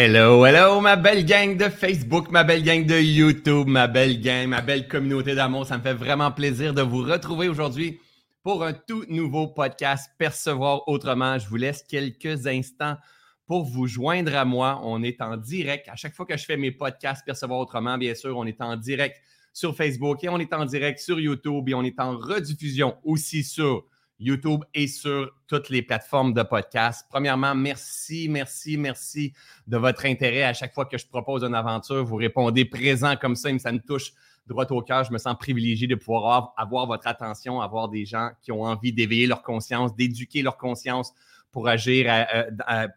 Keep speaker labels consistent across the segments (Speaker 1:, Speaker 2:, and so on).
Speaker 1: Hello, hello, ma belle gang de Facebook, ma belle gang de YouTube, ma belle gang, ma belle communauté d'amour. Ça me fait vraiment plaisir de vous retrouver aujourd'hui pour un tout nouveau podcast Percevoir autrement. Je vous laisse quelques instants pour vous joindre à moi. On est en direct. À chaque fois que je fais mes podcasts Percevoir autrement, bien sûr, on est en direct sur Facebook et on est en direct sur YouTube et on est en rediffusion aussi sur YouTube et sur toutes les plateformes de podcast. Premièrement, merci, merci, merci de votre intérêt. À chaque fois que je propose une aventure, vous répondez présent comme ça, ça me touche droit au cœur. Je me sens privilégié de pouvoir avoir votre attention, avoir des gens qui ont envie d'éveiller leur conscience, d'éduquer leur conscience pour agir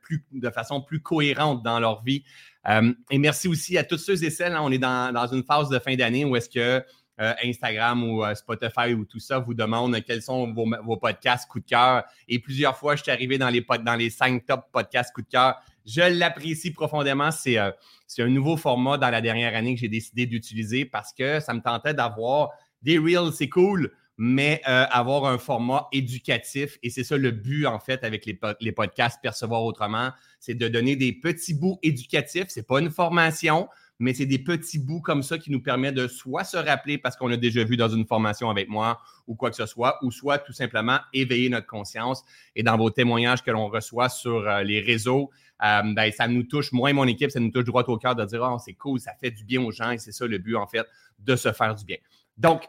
Speaker 1: plus, de façon plus cohérente dans leur vie. Euh, et merci aussi à tous ceux et celles, hein, on est dans une phase de fin d'année où est-ce que euh, Instagram ou euh, Spotify ou tout ça vous demande quels sont vos, podcasts coup de cœur. Et plusieurs fois, je suis arrivé dans les, dans les cinq top podcasts coup de cœur. Je l'apprécie profondément. Euh, c'est un nouveau format dans la dernière année que j'ai décidé d'utiliser parce que ça me tentait d'avoir des reels, c'est cool, mais avoir un format éducatif. Et c'est ça le but, en fait, avec les, les podcasts Percevoir autrement, c'est de donner des petits bouts éducatifs. Ce n'est pas une formation, mais c'est des petits bouts comme ça qui nous permettent de soit se rappeler parce qu'on l'a déjà vu dans une formation avec moi ou quoi que ce soit, ou soit tout simplement éveiller notre conscience. Et dans vos témoignages que l'on reçoit sur euh, les réseaux, euh, ben, ça nous touche, moi et mon équipe, ça nous touche droit au cœur de dire, oh, c'est cool, ça fait du bien aux gens et c'est ça le but, en fait, de se faire du bien. Donc,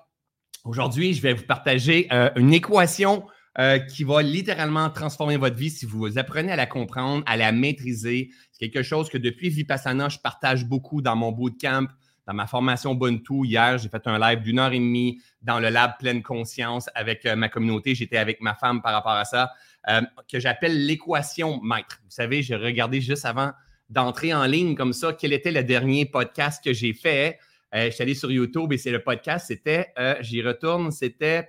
Speaker 1: aujourd'hui, je vais vous partager euh, une équation euh, qui va littéralement transformer votre vie si vous apprenez à la comprendre, à la maîtriser. C'est quelque chose que depuis Vipassana, je partage beaucoup dans mon bootcamp, dans ma formation Ubuntu. Hier, j'ai fait un live d'une heure et demie dans le lab Pleine Conscience avec euh, ma communauté. J'étais avec ma femme par rapport à ça, euh, que j'appelle l'équation maître. Vous savez, j'ai regardé juste avant d'entrer en ligne comme ça quel était le dernier podcast que j'ai fait. je suis allé sur YouTube et c'est le podcast, c'était, j'y retourne, c'était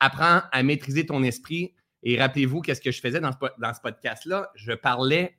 Speaker 1: apprends à maîtriser ton esprit. Et rappelez-vous, qu'est-ce que je faisais dans ce, podcast-là? Je parlais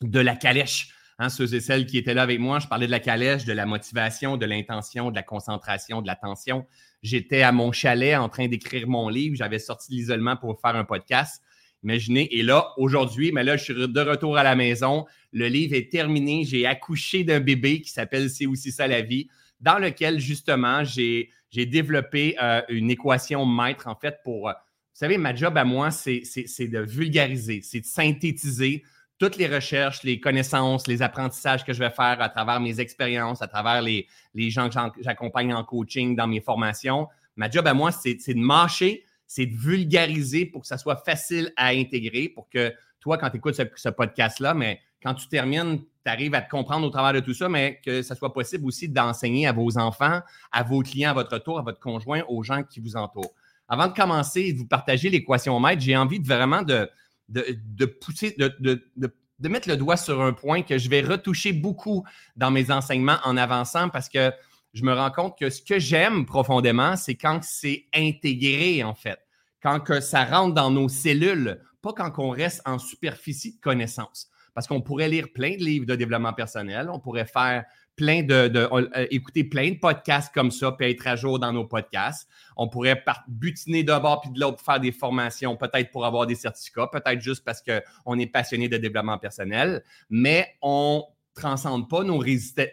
Speaker 1: de la calèche. Hein, ceux et celles qui étaient là avec moi, je parlais de la calèche, de la motivation, de l'intention, de la concentration, de l'attention. J'étais à mon chalet en train d'écrire mon livre. J'avais sorti de l'isolement pour faire un podcast. Imaginez. Et là, aujourd'hui, mais là, je suis de retour à la maison. Le livre est terminé. J'ai accouché d'un bébé qui s'appelle C'est aussi ça la vie, dans lequel, justement, j'ai j'ai développé euh, une équation maître, en fait, pour. Euh, vous savez, ma job à moi, c'est de vulgariser, c'est de synthétiser toutes les recherches, les connaissances, les apprentissages que je vais faire à travers mes expériences, à travers les, les gens que j'accompagne en coaching, dans mes formations. Ma job à moi, c'est de marcher, c'est de vulgariser pour que ça soit facile à intégrer, pour que toi, quand tu écoutes ce, podcast-là, mais quand tu termines, tu arrives à te comprendre au travers de tout ça, mais que ça soit possible aussi d'enseigner à vos enfants, à vos clients à votre tour, à votre conjoint, aux gens qui vous entourent. Avant de commencer et de vous partager l'équation maître, j'ai envie de vraiment de, de, pousser, de, de, mettre le doigt sur un point que je vais retoucher beaucoup dans mes enseignements en avançant parce que je me rends compte que ce que j'aime profondément, c'est quand c'est intégré, en fait. Quand que ça rentre dans nos cellules, pas quand on reste en superficie de connaissances. Parce qu'on pourrait lire plein de livres de développement personnel, on pourrait faire plein de, euh, écouter plein de podcasts comme ça, puis être à jour dans nos podcasts. On pourrait butiner d'un bord puis de l'autre faire des formations, peut-être pour avoir des certificats, peut-être juste parce qu'on est passionné de développement personnel, mais on transcende pas nos,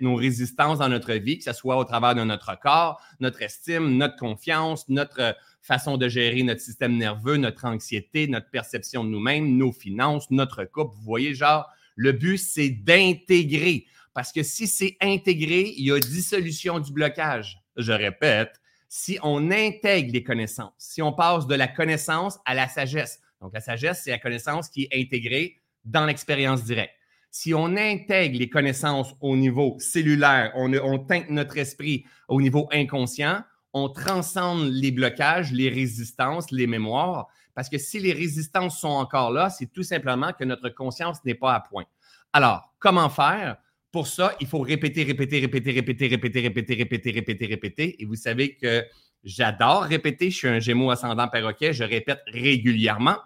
Speaker 1: nos résistances dans notre vie, que ce soit au travers de notre corps, notre estime, notre confiance, notre façon de gérer notre système nerveux, notre anxiété, notre perception de nous-mêmes, nos finances, notre couple. Vous voyez, genre, le but, c'est d'intégrer. Parce que si c'est intégré, il y a dissolution du blocage. Je répète, si on intègre les connaissances, si on passe de la connaissance à la sagesse. Donc, la sagesse, c'est la connaissance qui est intégrée dans l'expérience directe. Si on intègre les connaissances au niveau cellulaire, on, teinte notre esprit au niveau inconscient, on transcende les blocages, les résistances, les mémoires, parce que si les résistances sont encore là, c'est tout simplement que notre conscience n'est pas à point. Alors, comment faire? Pour ça, il faut répéter, répéter, répéter, répéter, répéter, répéter, répéter, répéter, répéter. Et vous savez que j'adore répéter. Je suis un gémeau ascendant perroquet. Je répète régulièrement.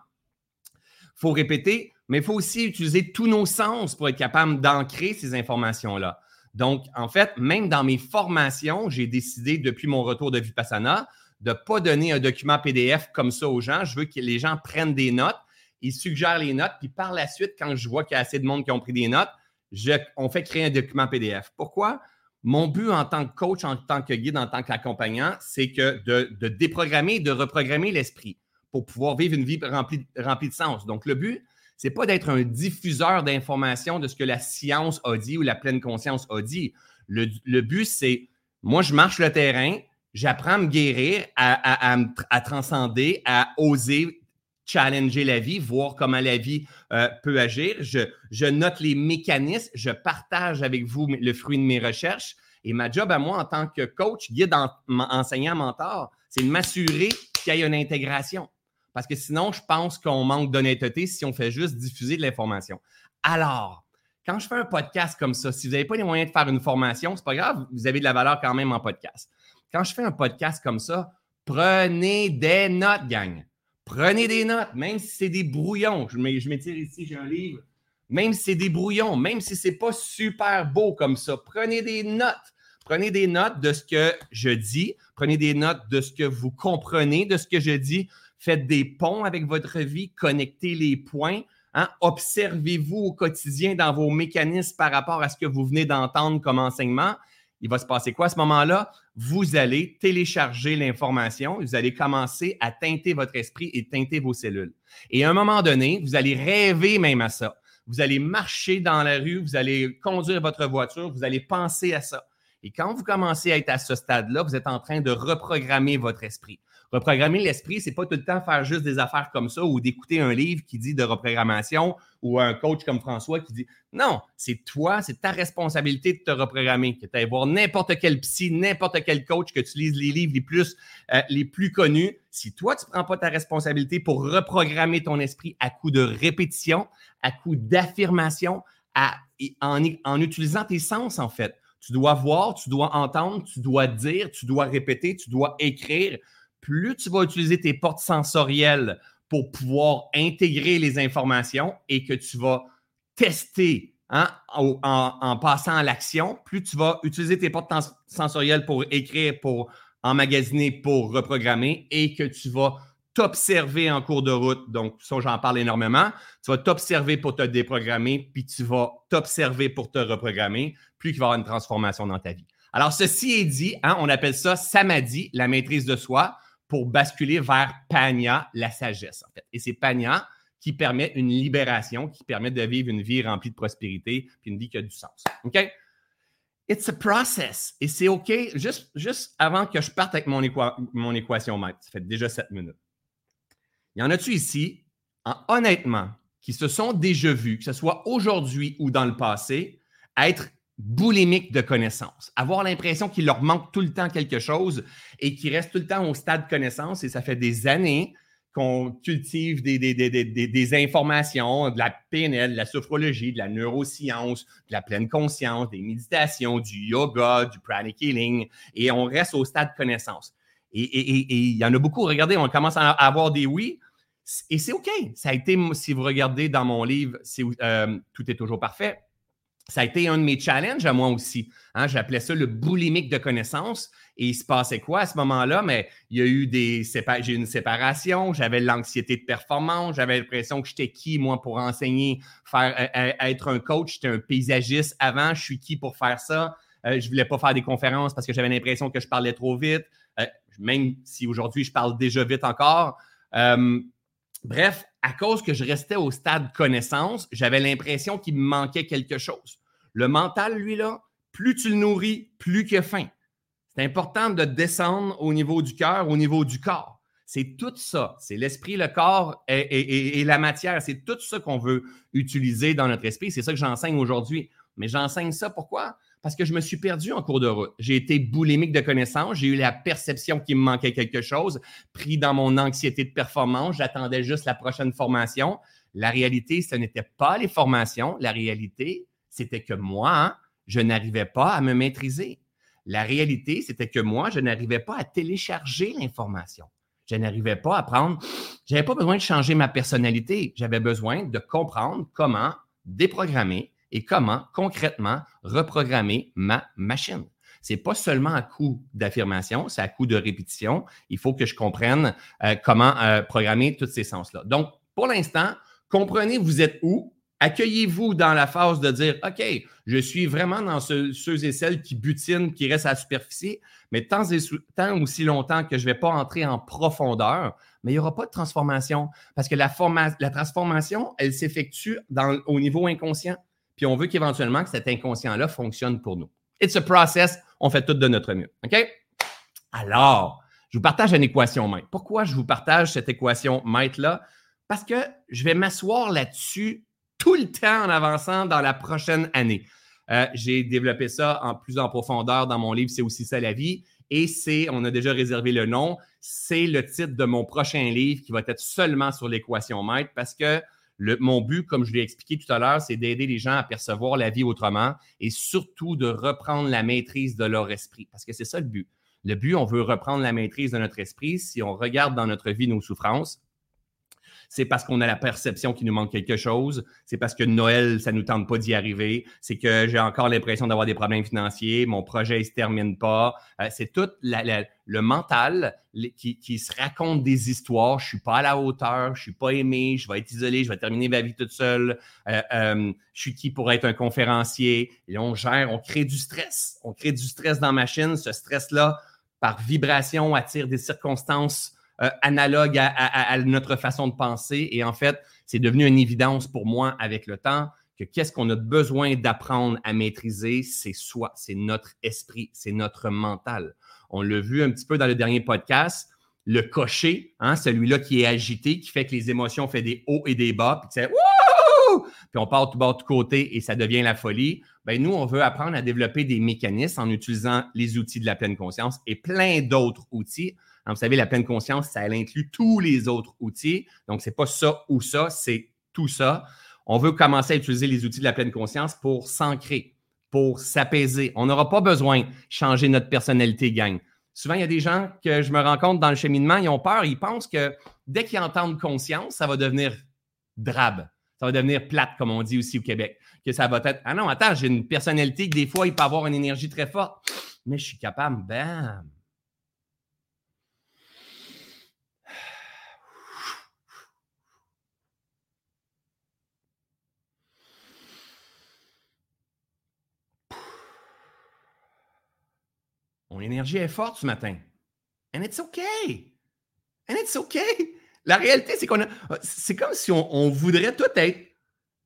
Speaker 1: Il faut répéter, mais il faut aussi utiliser tous nos sens pour être capable d'ancrer ces informations-là. Donc, en fait, même dans mes formations, j'ai décidé depuis mon retour de Vipassana de ne pas donner un document PDF comme ça aux gens. Je veux que les gens prennent des notes, ils suggèrent les notes, puis par la suite, quand je vois qu'il y a assez de monde qui ont pris des notes, on fait créer un document PDF. Pourquoi? Mon but en tant que coach, en tant que guide, en tant qu'accompagnant, c'est que de, déprogrammer, de reprogrammer l'esprit pour pouvoir vivre une vie remplie de sens. Donc, le but, c'est pas d'être un diffuseur d'informations de ce que la science a dit ou la pleine conscience a dit. Le, but, c'est moi, je marche le terrain, j'apprends à me guérir, à, à, transcender, à oser challenger la vie, voir comment la vie euh, peut agir. Je, note les mécanismes, je partage avec vous le fruit de mes recherches. Et ma job à moi en tant que coach, guide, enseignant, mentor, c'est de m'assurer qu'il y ait une intégration. Parce que sinon, je pense qu'on manque d'honnêteté si on fait juste diffuser de l'information. Alors, quand je fais un podcast comme ça, si vous n'avez pas les moyens de faire une formation, c'est pas grave, vous avez de la valeur quand même en podcast. Quand je fais un podcast comme ça, prenez des notes, gang. Prenez des notes, même si c'est des brouillons. Je m'étire ici, j'ai un livre. Même si c'est des brouillons, même si ce n'est pas super beau comme ça, prenez des notes. Prenez des notes de ce que je dis. Prenez des notes de ce que vous comprenez de ce que je dis. Faites des ponts avec votre vie. Connectez les points. Hein. Observez-vous au quotidien dans vos mécanismes par rapport à ce que vous venez d'entendre comme enseignement il va se passer quoi à ce moment-là? Vous allez télécharger l'information, vous allez commencer à teinter votre esprit et teinter vos cellules. Et à un moment donné, vous allez rêver même à ça. Vous allez marcher dans la rue, vous allez conduire votre voiture, vous allez penser à ça. Et quand vous commencez à être à ce stade-là, vous êtes en train de reprogrammer votre esprit. Reprogrammer l'esprit, c'est pas tout le temps faire juste des affaires comme ça ou d'écouter un livre qui dit de reprogrammation ou un coach comme François qui dit non, c'est toi, c'est ta responsabilité de te reprogrammer. Que tu ailles voir n'importe quel psy, n'importe quel coach, que tu lises les livres les plus, euh, les plus connus. Si toi, tu ne prends pas ta responsabilité pour reprogrammer ton esprit à coup de répétition, à coup d'affirmation, en, en utilisant tes sens, en fait. Tu dois voir, tu dois entendre, tu dois dire, tu dois répéter, tu dois écrire plus tu vas utiliser tes portes sensorielles pour pouvoir intégrer les informations et que tu vas tester hein, en, passant à l'action, plus tu vas utiliser tes portes sensorielles pour écrire, pour emmagasiner, pour reprogrammer et que tu vas t'observer en cours de route. Donc, ça, j'en parle énormément. Tu vas t'observer pour te déprogrammer, puis tu vas t'observer pour te reprogrammer, plus il va y avoir une transformation dans ta vie. Alors, ceci est dit, hein, on appelle ça samadhi, la maîtrise de soi pour basculer vers Panya, la sagesse, en fait. Et c'est Panya qui permet une libération, qui permet de vivre une vie remplie de prospérité, puis une vie qui a du sens. OK? It's a process. Et c'est OK. Juste, juste avant que je parte avec mon, mon équation maître, ça fait déjà sept minutes. Il y en a-tu ici, honnêtement, qui se sont déjà vus, que ce soit aujourd'hui ou dans le passé, être boulimique de connaissances, avoir l'impression qu'il leur manque tout le temps quelque chose et qu'ils restent tout le temps au stade de connaissance et ça fait des années qu'on cultive des, informations, de la PNL, de la sophrologie, de la neuroscience, de la pleine conscience, des méditations, du yoga, du pranic healing, et on reste au stade de connaissance. Et il y en a beaucoup. Regardez, on commence à avoir des oui, et c'est OK. Ça a été, si vous regardez dans mon livre, euh, Tout est toujours parfait, ça a été un de mes challenges à moi aussi. Hein. J'appelais ça le boulimique de connaissances. Et il se passait quoi à ce moment-là? Mais il y a eu des j'ai eu une séparation, j'avais l'anxiété de performance, j'avais l'impression que j'étais qui, moi, pour enseigner, euh, euh, être un coach, j'étais un paysagiste avant, je suis qui pour faire ça? Euh, je ne voulais pas faire des conférences parce que j'avais l'impression que je parlais trop vite, même si aujourd'hui je parle déjà vite encore. Bref, à cause que je restais au stade connaissance, j'avais l'impression qu'il me manquait quelque chose. Le mental, lui, là, plus tu le nourris, plus a faim. C'est important de descendre au niveau du cœur, au niveau du corps. C'est tout ça. C'est l'esprit, le corps et, et la matière. C'est tout ça qu'on veut utiliser dans notre esprit. C'est ça que j'enseigne aujourd'hui. Mais j'enseigne ça pourquoi? Parce que je me suis perdu en cours de route. J'ai été boulimique de connaissances, j'ai eu la perception qu'il me manquait quelque chose, pris dans mon anxiété de performance, j'attendais juste la prochaine formation. La réalité, ce n'était pas les formations, la réalité, c'était que moi, je n'arrivais pas à me maîtriser. La réalité, c'était que moi, je n'arrivais pas à télécharger l'information. Je n'arrivais pas à prendre, j'avais pas besoin de changer ma personnalité, j'avais besoin de comprendre comment déprogrammer et comment concrètement reprogrammer ma machine. C'est pas seulement à coup d'affirmation, c'est à coup de répétition. Il faut que je comprenne euh, comment euh, programmer tous ces sens-là. Donc, pour l'instant, comprenez vous êtes où, accueillez-vous dans la phase de dire, OK, je suis vraiment dans ceux, et celles qui butinent, qui restent à la superficie, mais tant, et, aussi longtemps que je ne vais pas entrer en profondeur, mais il n'y aura pas de transformation parce que la transformation, elle s'effectue au niveau inconscient. Puis on veut qu'éventuellement que cet inconscient-là fonctionne pour nous. It's a process, on fait tout de notre mieux. OK? Alors, je vous partage une équation maître. Pourquoi je vous partage cette équation maître-là? Parce que je vais m'asseoir là-dessus tout le temps en avançant dans la prochaine année. Euh, j'ai développé ça en plus en profondeur dans mon livre C'est aussi ça la vie. Et c'est, on a déjà réservé le nom, c'est le titre de mon prochain livre qui va être seulement sur l'équation maître parce que mon but, comme je l'ai expliqué tout à l'heure, c'est d'aider les gens à percevoir la vie autrement et surtout de reprendre la maîtrise de leur esprit parce que c'est ça le but. Le but, on veut reprendre la maîtrise de notre esprit. Si on regarde dans notre vie nos souffrances, c'est parce qu'on a la perception qu'il nous manque quelque chose, c'est parce que Noël, ça ne nous tente pas d'y arriver, c'est que j'ai encore l'impression d'avoir des problèmes financiers, mon projet ne se termine pas. Euh, c'est tout le mental qui, se raconte des histoires. Je ne suis pas à la hauteur, je ne suis pas aimé, je vais être isolé, je vais terminer ma vie toute seule. Euh, euh, je suis qui pour être un conférencier? Et on gère, on crée du stress. On crée du stress dans la machine. Ce stress-là, par vibration, attire des circonstances euh, analogue à, notre façon de penser. Et en fait, c'est devenu une évidence pour moi avec le temps que qu'est-ce qu'on a besoin d'apprendre à maîtriser, c'est soi, c'est notre esprit, c'est notre mental. On l'a vu un petit peu dans le dernier podcast, le cocher, hein, celui-là qui est agité, qui fait que les émotions font des hauts et des bas, puis tu puis on part tout bas, tout côté et ça devient la folie. Ben, nous, on veut apprendre à développer des mécanismes en utilisant les outils de la pleine conscience et plein d'autres outils vous savez, la pleine conscience, ça inclut tous les autres outils. Donc, ce n'est pas ça ou ça, c'est tout ça. On veut commencer à utiliser les outils de la pleine conscience pour s'ancrer, pour s'apaiser. On n'aura pas besoin de changer notre personnalité, gang. Souvent, il y a des gens que je me rencontre dans le cheminement, ils ont peur, ils pensent que dès qu'ils entendent conscience, ça va devenir drabe. Ça va devenir plate, comme on dit aussi au Québec. Que ça va être Ah non, attends, j'ai une personnalité que des fois, il peut avoir une énergie très forte. Mais je suis capable, bam, Mon énergie est forte ce matin. And it's okay. And it's okay. La réalité, c'est qu'on a. C'est comme si on, voudrait tout être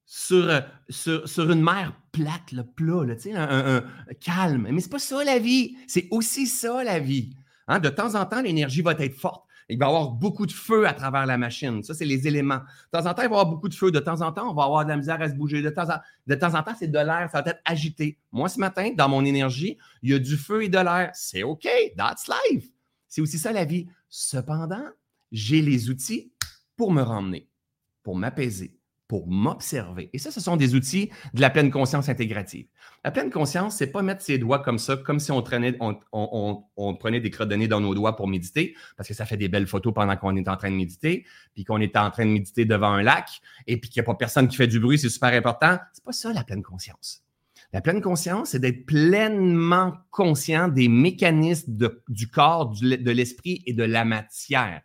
Speaker 1: sur, une mer plate, le plat, un, calme. Mais c'est pas ça la vie. C'est aussi ça la vie. Hein, de temps en temps, l'énergie va être forte. Il va y avoir beaucoup de feu à travers la machine. Ça, c'est les éléments. De temps en temps, il va y avoir beaucoup de feu. De temps en temps, on va avoir de la misère à se bouger. De temps en, de temps, en temps, c'est de l'air. Ça va être agité. Moi, ce matin, dans mon énergie, il y a du feu et de l'air. C'est OK. That's life. C'est aussi ça la vie. Cependant, j'ai les outils pour me ramener, pour m'apaiser, pour m'observer. Et ça, ce sont des outils de la pleine conscience intégrative. La pleine conscience, c'est pas mettre ses doigts comme ça, comme si on, traînait, on, prenait des crottes de nez dans nos doigts pour méditer, parce que ça fait des belles photos pendant qu'on est en train de méditer, puis qu'on est en train de méditer devant un lac, et puis qu'il n'y a pas personne qui fait du bruit, c'est super important. C'est pas ça la pleine conscience. La pleine conscience, c'est d'être pleinement conscient des mécanismes du corps, de l'esprit et de la matière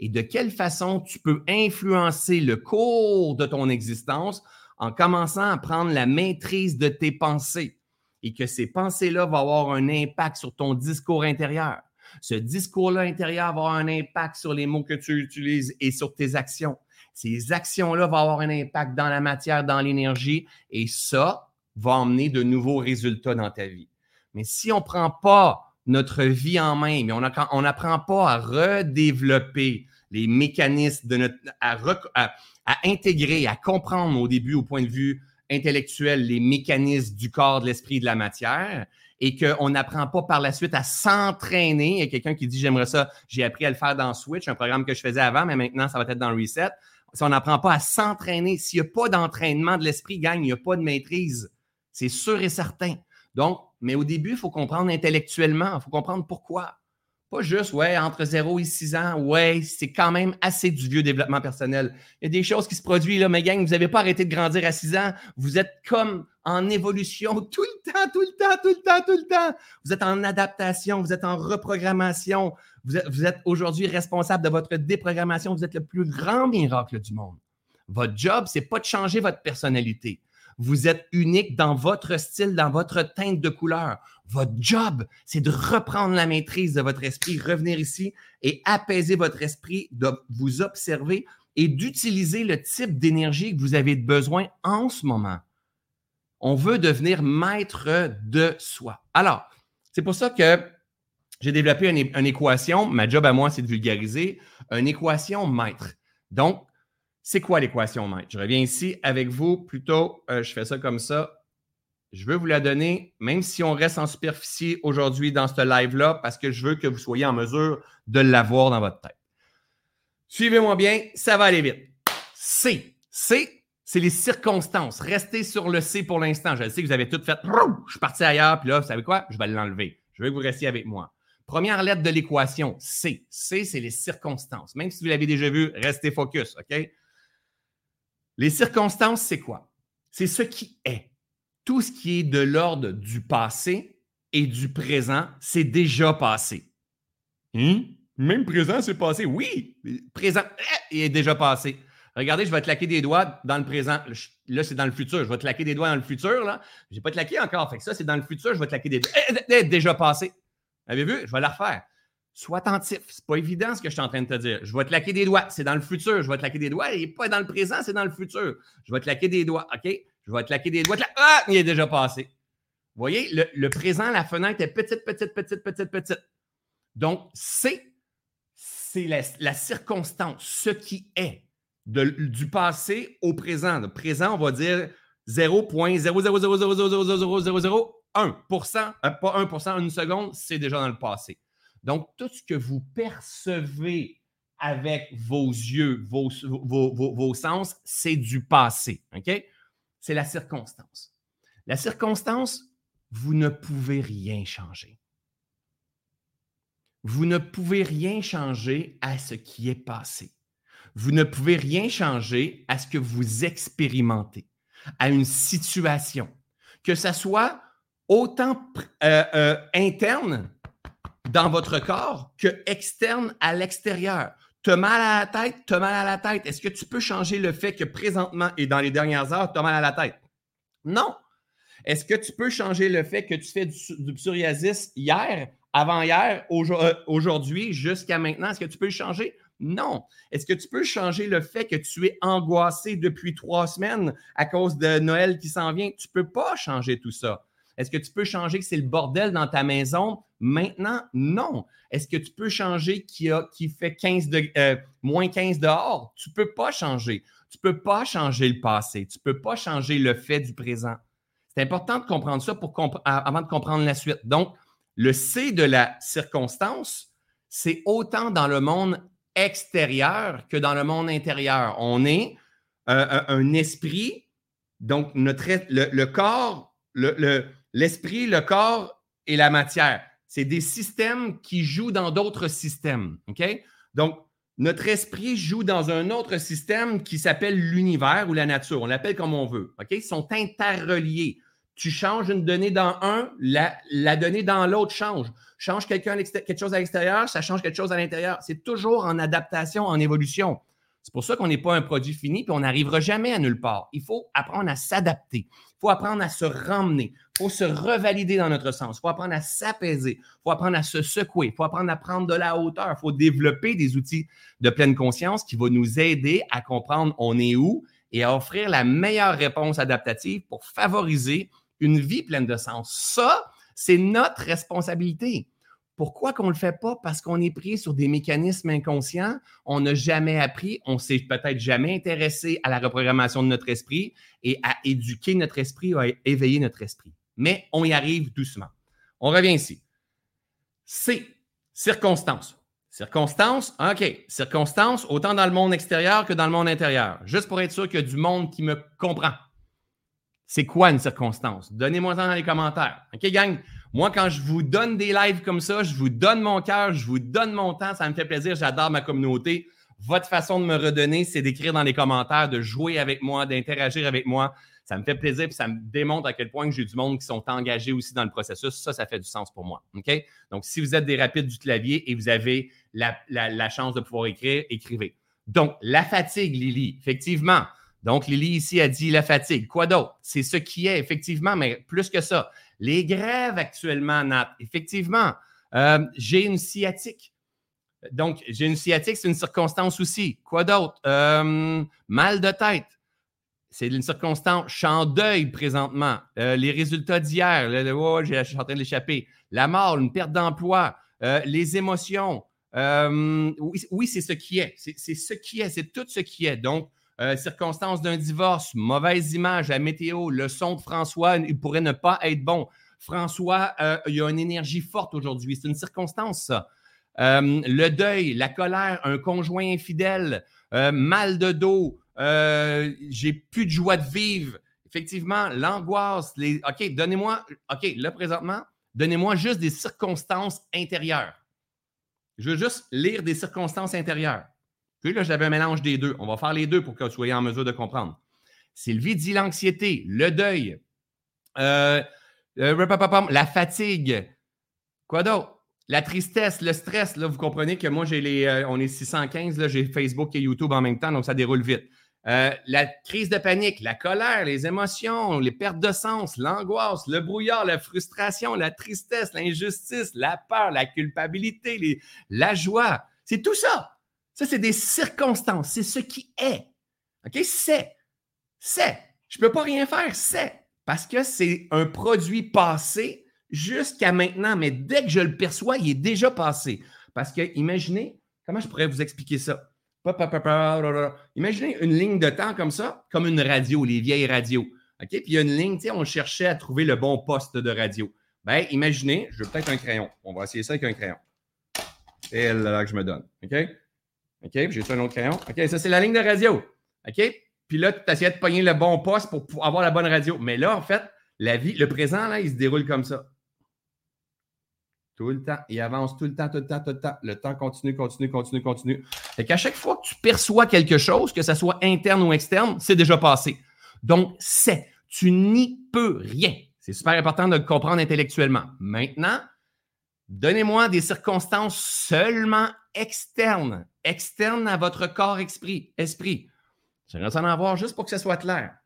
Speaker 1: et de quelle façon tu peux influencer le cours de ton existence en commençant à prendre la maîtrise de tes pensées et que ces pensées-là vont avoir un impact sur ton discours intérieur. Ce discours-là intérieur va avoir un impact sur les mots que tu utilises et sur tes actions. Ces actions-là vont avoir un impact dans la matière, dans l'énergie, et ça va emmener de nouveaux résultats dans ta vie. Mais si on ne prend pas notre vie en main, mais on n'apprend pas à redévelopper les mécanismes de notre, à, intégrer, à comprendre au début au point de vue intellectuel les mécanismes du corps, de l'esprit, de la matière, et qu'on n'apprend pas par la suite à s'entraîner. Il y a quelqu'un qui dit J'aimerais ça, j'ai appris à le faire dans Switch, un programme que je faisais avant, mais maintenant ça va être dans Reset. Si on n'apprend pas à s'entraîner, s'il n'y a pas d'entraînement de l'esprit, gagne, il n'y a pas de maîtrise. C'est sûr et certain. Donc, mais au début, il faut comprendre intellectuellement, il faut comprendre pourquoi. Pas juste, ouais, entre 0 et 6 ans, ouais, c'est quand même assez du vieux développement personnel. Il y a des choses qui se produisent, là, mais gang, vous n'avez pas arrêté de grandir à 6 ans. Vous êtes comme en évolution tout le temps, tout le temps, tout le temps, tout le temps. Vous êtes en adaptation, vous êtes en reprogrammation. Vous êtes, vous êtes aujourd'hui responsable de votre déprogrammation. Vous êtes le plus grand miracle du monde. Votre job, c'est pas de changer votre personnalité. Vous êtes unique dans votre style, dans votre teinte de couleur. Votre job, c'est de reprendre la maîtrise de votre esprit, revenir ici et apaiser votre esprit, de vous observer et d'utiliser le type d'énergie que vous avez besoin en ce moment. On veut devenir maître de soi. Alors, c'est pour ça que j'ai développé une, équation. Ma job à moi, c'est de vulgariser une équation maître. Donc, c'est quoi l'équation maître? Je reviens ici avec vous. Plutôt, euh, je fais ça comme ça. Je veux vous la donner, même si on reste en superficie aujourd'hui dans ce live-là, parce que je veux que vous soyez en mesure de l'avoir dans votre tête. Suivez-moi bien, ça va aller vite. C. C, c'est les circonstances. Restez sur le C pour l'instant. Je sais que vous avez tout fait. Je suis parti ailleurs, puis là, vous savez quoi? Je vais l'enlever. Je veux que vous restiez avec moi. Première lettre de l'équation, C. C, c'est les circonstances. Même si vous l'avez déjà vu, restez focus, OK? Les circonstances, c'est quoi? C'est ce qui est. Tout ce qui est de l'ordre du passé et du présent, c'est déjà passé. Hein? Même présent, c'est passé. Oui, présent il est déjà passé. Regardez, je vais te claquer des doigts dans le présent. Là, c'est dans le futur. Je vais te claquer des doigts dans le futur. Là. Je n'ai pas claqué encore. Fait que ça, c'est dans le futur. Je vais te claquer des doigts. Eh, déjà passé. Avez-vous vu? Je vais la refaire. Sois attentif. C'est pas évident ce que je suis en train de te dire. Je vais te laquer des doigts. C'est dans le futur. Je vais te laquer des doigts. Il n'est pas dans le présent, c'est dans le futur. Je vais te laquer des doigts. OK? Je vais te laquer des doigts. Ah, il est déjà passé. Vous voyez, le, présent, la fenêtre est petite, petite, petite, petite, petite. Donc, c'est, c'est la, circonstance, ce qui est du passé au présent. Le présent, on va dire 0.000000001%, euh, pas 1%, une seconde, c'est déjà dans le passé. Donc, tout ce que vous percevez avec vos yeux, vos, vos, sens, c'est du passé. OK? C'est la circonstance. La circonstance, vous ne pouvez rien changer. Vous ne pouvez rien changer à ce qui est passé. Vous ne pouvez rien changer à ce que vous expérimentez, à une situation, que ce soit autant euh, euh, interne dans votre corps que externe à l'extérieur. Tu as mal à la tête, tu as mal à la tête. Est-ce que tu peux changer le fait que présentement et dans les dernières heures, tu as mal à la tête? Non. Est-ce que tu peux changer le fait que tu fais du, psoriasis hier, avant-hier, euh, aujourd'hui, jusqu'à maintenant? Est-ce que tu peux le changer? Non. Est-ce que tu peux changer le fait que tu es angoissé depuis trois semaines à cause de Noël qui s'en vient? Tu ne peux pas changer tout ça. Est-ce que tu peux changer que c'est le bordel dans ta maison? Maintenant, non. Est-ce que tu peux changer qu'il qui fait 15 de, euh, moins 15 dehors? Tu ne peux pas changer. Tu ne peux pas changer le passé. Tu ne peux pas changer le fait du présent. C'est important de comprendre ça pour avant de comprendre la suite. Donc, le C de la circonstance, c'est autant dans le monde extérieur que dans le monde intérieur. On est euh, un, esprit, donc notre, le, corps, le, l'esprit, le corps et la matière. C'est des systèmes qui jouent dans d'autres systèmes. Donc, notre esprit joue dans un autre système qui s'appelle l'univers ou la nature. On l'appelle comme on veut. OK? Ils sont interreliés. Tu changes une donnée dans un, la, la donnée dans l'autre change. Change quelqu'un quelque chose à l'extérieur, ça change quelque chose à l'intérieur. C'est toujours en adaptation, en évolution. C'est pour ça qu'on n'est pas un produit fini et on n'arrivera jamais à nulle part. Il faut apprendre à s'adapter. Il faut apprendre à se ramener. Il faut se revalider dans notre sens. Il faut apprendre à s'apaiser. Il faut apprendre à se secouer. Il faut apprendre à prendre de la hauteur. Il faut développer des outils de pleine conscience qui vont nous aider à comprendre on est où et à offrir la meilleure réponse adaptative pour favoriser une vie pleine de sens. Ça, c'est notre responsabilité. Pourquoi qu'on ne le fait pas? Parce qu'on est pris sur des mécanismes inconscients. On n'a jamais appris, on s'est peut-être jamais intéressé à la reprogrammation de notre esprit et à éduquer notre esprit, à éveiller notre esprit. Mais on y arrive doucement. On revient ici. C, circonstances. Circonstances, OK. Circonstances, autant dans le monde extérieur que dans le monde intérieur. Juste pour être sûr qu'il y a du monde qui me comprend. C'est quoi une circonstance? Donnez-moi ça dans les commentaires. OK, gang? Moi, quand je vous donne des lives comme ça, je vous donne mon cœur, je vous donne mon temps, ça me fait plaisir, j'adore ma communauté. Votre façon de me redonner, c'est d'écrire dans les commentaires, de jouer avec moi, d'interagir avec moi. Ça me fait plaisir, puis ça me démontre à quel point j'ai du monde qui sont engagés aussi dans le processus. Ça, ça fait du sens pour moi. OK? Donc, si vous êtes des rapides du clavier et vous avez la, la chance de pouvoir écrire, écrivez. Donc, la fatigue, Lily, effectivement. Donc, Lily ici a dit la fatigue. Quoi d'autre? C'est ce qui est, effectivement, mais plus que ça. Les grèves actuellement, Nat, effectivement. Euh, j'ai une sciatique. Donc, j'ai une sciatique, c'est une circonstance aussi. Quoi d'autre? Euh, mal de tête. C'est une circonstance. Je suis en deuil présentement. Euh, les résultats d'hier, oh, je suis en train de l'échapper. La mort, une perte d'emploi, les émotions. oui, oui c'est ce qui est. C'est ce qui est. C'est tout ce qui est. Donc, circonstances d'un divorce, mauvaise image, la météo, le son de François, il pourrait ne pas être bon. François, il y a une énergie forte aujourd'hui. C'est une circonstance, ça. Euh, le deuil, la colère, un conjoint infidèle, euh, mal de dos, euh, j'ai plus de joie de vivre. Effectivement, l'angoisse, les. OK, donnez-moi, OK, là présentement, donnez-moi juste des circonstances intérieures. Je veux juste lire des circonstances intérieures. Puis là, j'avais un mélange des deux. On va faire les deux pour que vous soyez en mesure de comprendre. Sylvie dit l'anxiété, le deuil, la fatigue. Quoi d'autre? La tristesse, le stress, là, vous comprenez que moi, j'ai les. Euh, on est 615, là, j'ai Facebook et YouTube en même temps, donc ça déroule vite. Euh, la crise de panique, la colère, les émotions, les pertes de sens, l'angoisse, le brouillard, la frustration, la tristesse, l'injustice, la peur, la culpabilité, la joie. C'est tout ça. Ça, c'est des circonstances. C'est ce qui est. OK? C'est. C'est. Je ne peux pas rien faire. C'est. Parce que c'est un produit passé jusqu'à maintenant, mais dès que je le perçois, il est déjà passé. Parce que, imaginez, comment je pourrais vous expliquer ça? Imaginez une ligne de temps comme ça, comme une radio, les vieilles radios. OK? Puis il y a une ligne, on cherchait à trouver le bon poste de radio. Bien, imaginez, je veux peut-être un crayon. On va essayer ça avec un crayon. C'est là que je me donne. OK? OK, j'ai un autre crayon? OK, ça, c'est la ligne de radio. OK? Puis là, tu essaies de pogner le bon poste pour avoir la bonne radio. Mais là, en fait, la vie, le présent, là, il se déroule comme ça. Tout le temps. Il avance tout le temps, tout le temps, tout le temps. Le temps continue, continue, continue, continue. Et qu'à chaque fois que tu perçois quelque chose, que ce soit interne ou externe, c'est déjà passé. Donc, c'est. Tu n'y peux rien. C'est super important de le comprendre intellectuellement. Maintenant, donnez-moi des circonstances seulement externes, externes à votre corps esprit. esprit. J'aimerais en avoir juste pour que ce soit clair.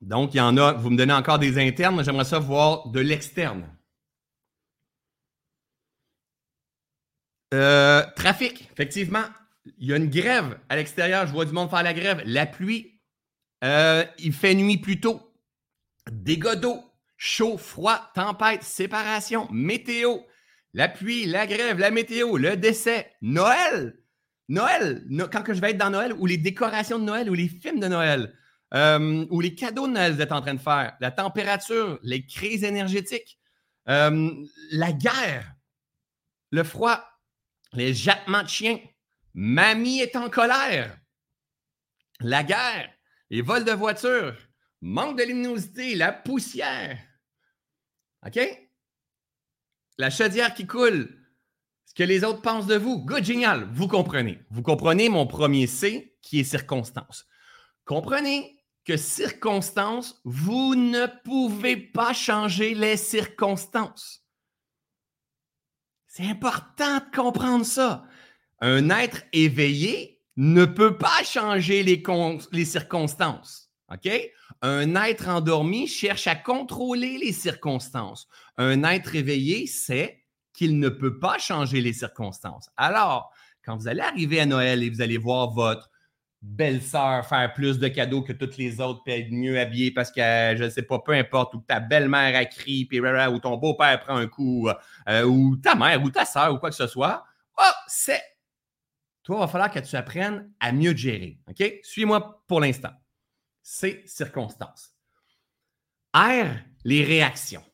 Speaker 1: Donc, il y en a, vous me donnez encore des internes, j'aimerais ça voir de l'externe. Euh, trafic, effectivement. Il y a une grève à l'extérieur. Je vois du monde faire la grève. La pluie, euh, il fait nuit plus tôt. Dégâts d'eau, chaud, froid, tempête, séparation, météo, la pluie, la grève, la météo, le décès, Noël. Noël, quand que je vais être dans Noël, ou les décorations de Noël, ou les films de Noël. Euh, ou les cadeaux de Noël que vous êtes en train de faire, la température, les crises énergétiques, euh, la guerre, le froid, les jappements de chiens. Mamie est en colère. La guerre, les vols de voitures, manque de luminosité, la poussière. OK? La chaudière qui coule. Ce que les autres pensent de vous. Good, génial. Vous comprenez. Vous comprenez mon premier C qui est circonstance. Comprenez que circonstances, vous ne pouvez pas changer les circonstances. C'est important de comprendre ça. Un être éveillé ne peut pas changer les, circonstances. Un être endormi cherche à contrôler les circonstances. Un être éveillé sait qu'il ne peut pas changer les circonstances. Alors, quand vous allez arriver à Noël et vous allez voir votre belle-sœur faire plus de cadeaux que toutes les autres, puis être mieux habillée parce que, je ne sais pas, peu importe, ou ta belle-mère a crié, puis ou ton beau-père prend un coup, euh, ou ta mère, ou ta sœur, ou quoi que ce soit, oh, c'est. Toi, il va falloir que tu apprennes à mieux gérer. OK? Suis-moi pour l'instant. C'est circonstances. R, les réactions.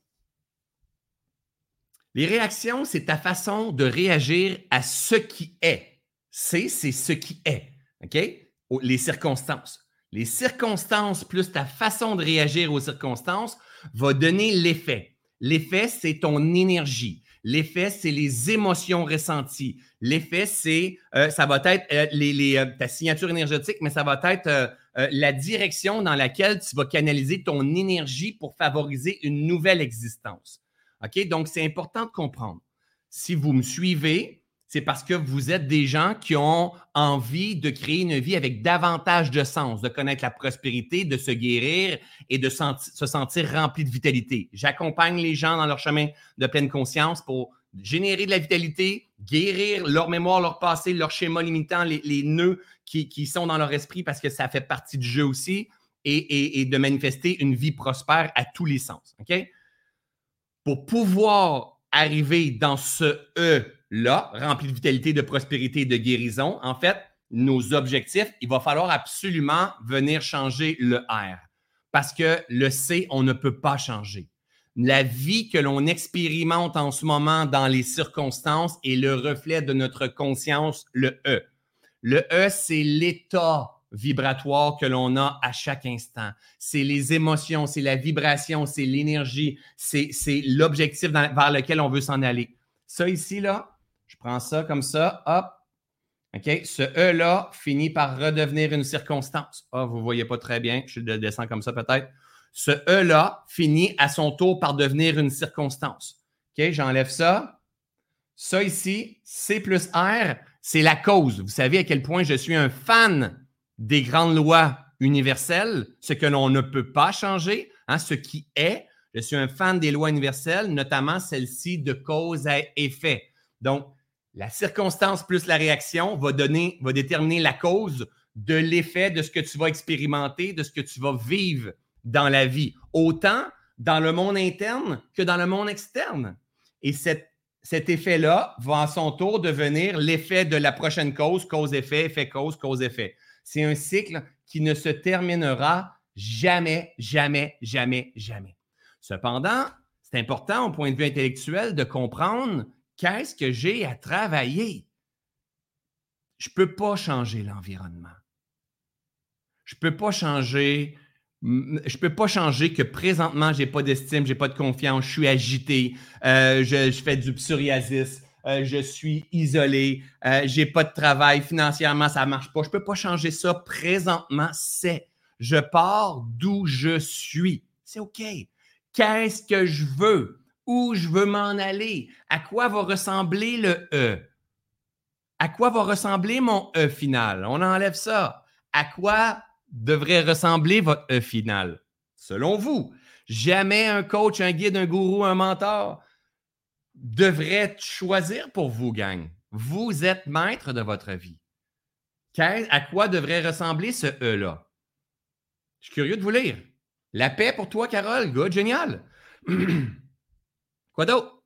Speaker 1: Les réactions, c'est ta façon de réagir à ce qui est. C, c'est ce qui est. OK? Les circonstances. Les circonstances plus ta façon de réagir aux circonstances va donner l'effet. L'effet, c'est ton énergie. L'effet, c'est les émotions ressenties. L'effet, c'est, euh, ça va être euh, euh, ta signature énergétique, mais ça va être la direction dans laquelle tu vas canaliser ton énergie pour favoriser une nouvelle existence. OK? Donc, c'est important de comprendre. Si vous me suivez, c'est parce que vous êtes des gens qui ont envie de créer une vie avec davantage de sens, de connaître la prospérité, de se guérir et de se sentir rempli de vitalité. J'accompagne les gens dans leur chemin de pleine conscience pour générer de la vitalité, guérir leur mémoire, leur passé, leur schéma limitant, les, nœuds qui, sont dans leur esprit parce que ça fait partie du jeu aussi et, de manifester une vie prospère à tous les sens. Pour pouvoir arriver dans ce E là, rempli de vitalité, de prospérité, de guérison, en fait, nos objectifs, il va falloir absolument venir changer le R. Parce que le C, on ne peut pas changer. La vie que l'on expérimente en ce moment dans les circonstances est le reflet de notre conscience, le E. Le E, c'est l'état vibratoire que l'on a à chaque instant. C'est les émotions, c'est la vibration, c'est l'énergie, c'est l'objectif vers lequel on veut s'en aller. Ça ici, là, prends ça comme ça, hop. OK? Ce E-là finit par redevenir une circonstance. Ah, vous ne voyez pas très bien. Je descends comme ça peut-être. Ce E-là finit à son tour par devenir une circonstance. OK? J'enlève ça. Ça ici, C plus R, c'est la cause. Vous savez à quel point je suis un fan des grandes lois universelles, ce que l'on ne peut pas changer, hein, ce qui est. Je suis un fan des lois universelles, notamment celle-ci de cause à effet. Donc, la circonstance plus la réaction va donner, va déterminer la cause de l'effet de ce que tu vas expérimenter, de ce que tu vas vivre dans la vie, autant dans le monde interne que dans le monde externe. Et cet effet-là va à son tour devenir l'effet de la prochaine cause, cause-effet, effet-cause, cause-effet. C'est un cycle qui ne se terminera jamais, jamais, jamais, jamais. Cependant, c'est important au point de vue intellectuel de comprendre qu'est-ce que j'ai à travailler? Je ne peux pas changer l'environnement. Je ne peux pas changer. Je peux pas changer que présentement, je n'ai pas d'estime, je n'ai pas de confiance, je suis agité, euh, je, fais du psoriasis, euh, je suis isolé, euh, je n'ai pas de travail, financièrement, ça ne marche pas. Je ne peux pas changer ça présentement, c'est. Je pars d'où je suis. C'est OK. Qu'est-ce que je veux? Où je veux m'en aller, à quoi va ressembler le E? À quoi va ressembler mon E final? On enlève ça. À quoi devrait ressembler votre E final? Selon vous, jamais un coach, un guide, un gourou, un mentor devrait choisir pour vous, gang. Vous êtes maître de votre vie. À quoi devrait ressembler ce E-là? Je suis curieux de vous lire. La paix pour toi, Carole. Good, génial. Quoi d'autre?